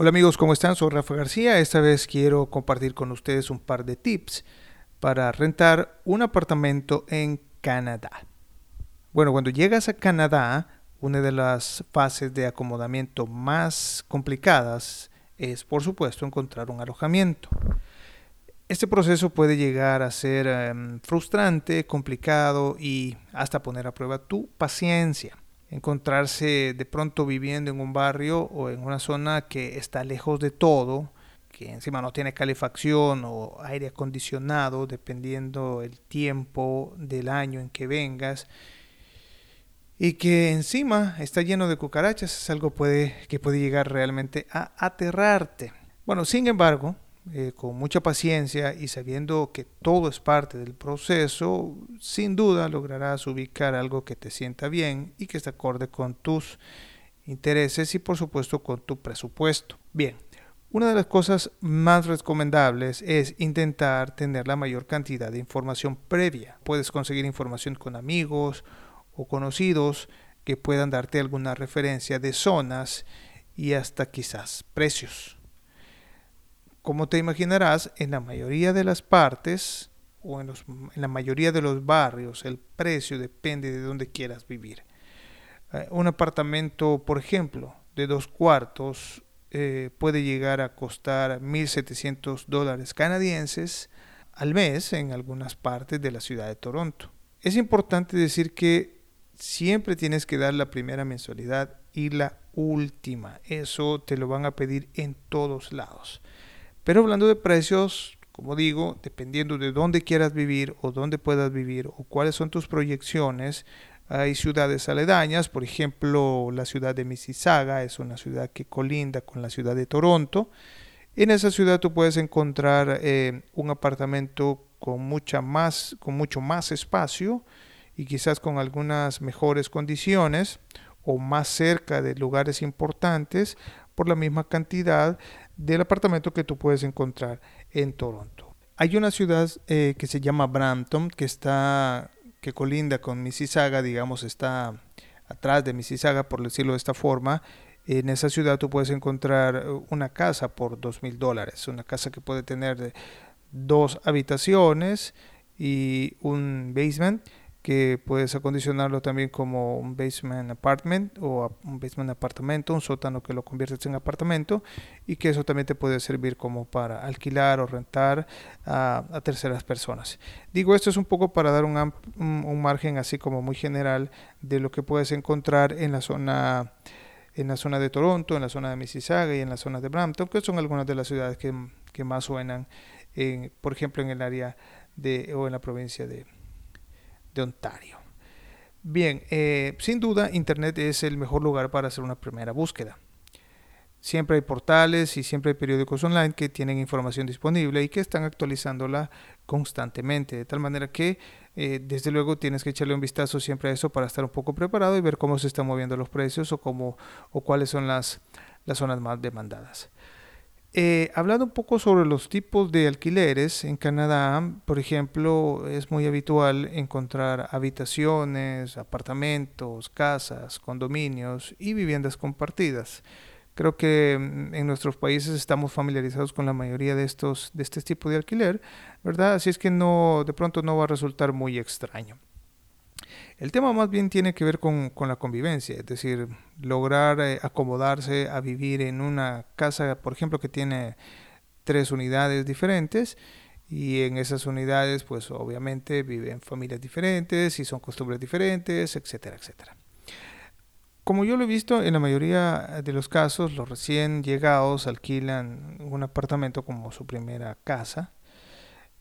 Hola amigos, ¿cómo están? Soy Rafa García. Esta vez quiero compartir con ustedes un par de tips para rentar un apartamento en Canadá. Bueno, cuando llegas a Canadá, una de las fases de acomodamiento más complicadas es, por supuesto, encontrar un alojamiento. Este proceso puede llegar a ser em, frustrante, complicado y hasta poner a prueba tu paciencia encontrarse de pronto viviendo en un barrio o en una zona que está lejos de todo, que encima no tiene calefacción o aire acondicionado, dependiendo el tiempo del año en que vengas, y que encima está lleno de cucarachas, es algo puede, que puede llegar realmente a aterrarte. Bueno, sin embargo, eh, con mucha paciencia y sabiendo que todo es parte del proceso, sin duda lograrás ubicar algo que te sienta bien y que esté acorde con tus intereses y por supuesto con tu presupuesto. Bien, una de las cosas más recomendables es intentar tener la mayor cantidad de información previa. Puedes conseguir información con amigos o conocidos que puedan darte alguna referencia de zonas y hasta quizás precios. Como te imaginarás, en la mayoría de las partes o en, la mayoría de los barrios el precio depende de dónde quieras vivir. Eh, un apartamento, por ejemplo, de dos cuartos eh, puede llegar a costar 1.700 dólares canadienses al mes en algunas partes de la ciudad de Toronto. Es importante decir que siempre tienes que dar la primera mensualidad y la última. Eso te lo van a pedir en todos lados. Pero hablando de precios, como digo, dependiendo de dónde quieras vivir o dónde puedas vivir o cuáles son tus proyecciones, hay ciudades aledañas, por ejemplo, la ciudad de Mississauga es una ciudad que colinda con la ciudad de Toronto. En esa ciudad tú puedes encontrar eh, un apartamento con, mucha más, con mucho más espacio y quizás con algunas mejores condiciones o más cerca de lugares importantes por la misma cantidad del apartamento que tú puedes encontrar en Toronto. Hay una ciudad eh, que se llama Brampton que está que colinda con Mississauga, digamos, está atrás de Mississauga, por decirlo de esta forma. En esa ciudad tú puedes encontrar una casa por dos mil dólares, una casa que puede tener dos habitaciones y un basement que puedes acondicionarlo también como un basement apartment o un basement apartamento, un sótano que lo conviertes en apartamento y que eso también te puede servir como para alquilar o rentar a, terceras personas. Digo, esto es un poco para dar un, un, margen así como muy general de lo que puedes encontrar en la zona en la zona de Toronto, en la zona de Mississauga y en la zona de Brampton, que son algunas de las ciudades que, que más suenan, en, por ejemplo, en el área de, o en la provincia de, de Ontario. Bien, eh, sin duda Internet es el mejor lugar para hacer una primera búsqueda. Siempre hay portales y siempre hay periódicos online que tienen información disponible y que están actualizándola constantemente, de tal manera que eh, desde luego tienes que echarle un vistazo siempre a eso para estar un poco preparado y ver cómo se están moviendo los precios o, cómo, o cuáles son las, las zonas más demandadas. Eh, hablando un poco sobre los tipos de alquileres, en Canadá, por ejemplo, es muy habitual encontrar habitaciones, apartamentos, casas, condominios y viviendas compartidas. Creo que mm, en nuestros países estamos familiarizados con la mayoría de estos de este tipo de alquiler, ¿verdad? Así es que no de pronto no va a resultar muy extraño. El tema más bien tiene que ver con, la convivencia, es decir, lograr eh, acomodarse a vivir en una casa, por ejemplo, que tiene tres unidades diferentes y en esas unidades, pues obviamente viven familias diferentes y son costumbres diferentes, etcétera, etcétera. Como yo lo he visto, en la mayoría de los casos, los recién llegados alquilan un apartamento como su primera casa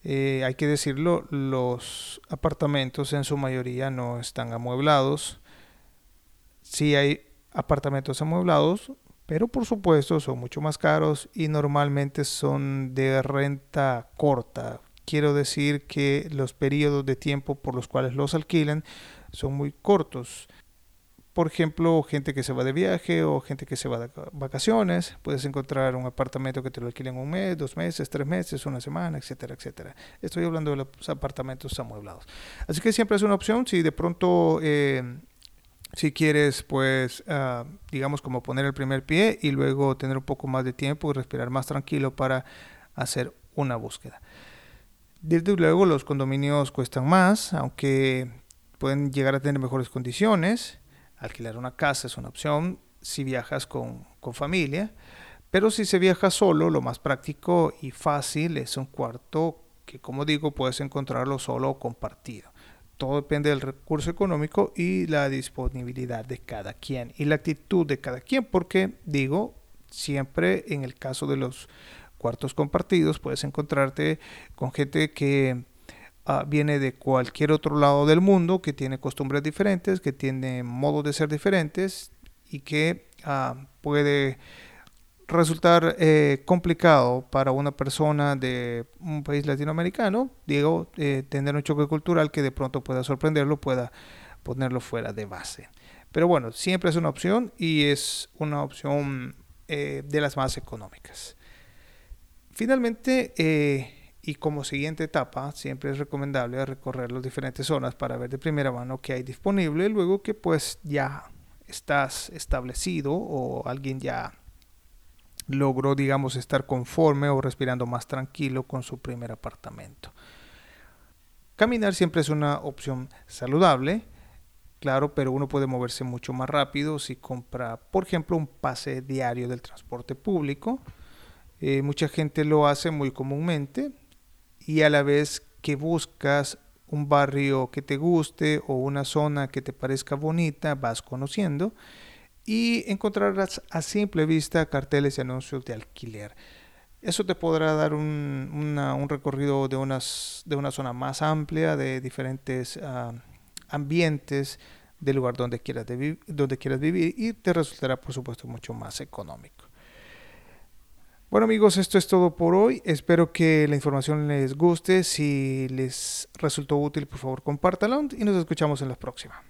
eh, hay que decirlo, los apartamentos en su mayoría no están amueblados. Sí hay apartamentos amueblados, pero por supuesto son mucho más caros y normalmente son de renta corta. Quiero decir que los periodos de tiempo por los cuales los alquilan son muy cortos por ejemplo, gente que se va de viaje o gente que se va de vacaciones. Puedes encontrar un apartamento que te lo alquilen un mes, dos meses, tres meses, una semana, etcétera, etcétera. Estoy hablando de los apartamentos amueblados. Así que siempre es una opción si de pronto eh, Si quieres, pues, ah, digamos, como poner el primer pie y luego tener un poco más de tiempo y respirar más tranquilo para hacer una búsqueda. Desde luego, los condominios cuestan más, aunque pueden llegar a tener mejores condiciones. Alquilar una casa es una opción si viajas con, con familia. Pero si se viaja solo, lo más práctico y fácil es un cuarto que, como digo, puedes encontrarlo solo o compartido. Todo depende del recurso económico y la disponibilidad de cada quien y la actitud de cada quien, porque digo, siempre en el caso de los cuartos compartidos puedes encontrarte con gente que ah, viene de cualquier otro lado del mundo, que tiene costumbres diferentes, que tiene modos de ser diferentes y que ah, puede resultar eh, complicado para una persona de un país latinoamericano, digo, eh, tener un choque cultural que de pronto pueda sorprenderlo, pueda ponerlo fuera de base. Pero bueno, siempre es una opción y es una opción eh, de las más económicas. Finalmente, y como siguiente etapa, siempre es recomendable recorrer las diferentes zonas para ver de primera mano qué hay disponible, luego que pues ya estás establecido o alguien ya logró, digamos, estar conforme o respirando más tranquilo con su primer apartamento. Caminar siempre es una opción saludable, claro, pero uno puede moverse mucho más rápido si compra, por ejemplo, un pase diario del transporte público. Eh, mucha gente lo hace muy comúnmente y a la vez que buscas un barrio que te guste o una zona que te parezca bonita, vas conociendo y encontrarás a simple vista carteles y anuncios de alquiler. Eso te podrá dar un, recorrido de, unas, de una zona más amplia, de diferentes ah, ambientes del lugar donde quieras, donde quieras vivir y te resultará por supuesto mucho más económico. Bueno amigos, esto es todo por hoy. Espero que la información les guste. Si les resultó útil, por favor compártanlo y nos escuchamos en la próxima.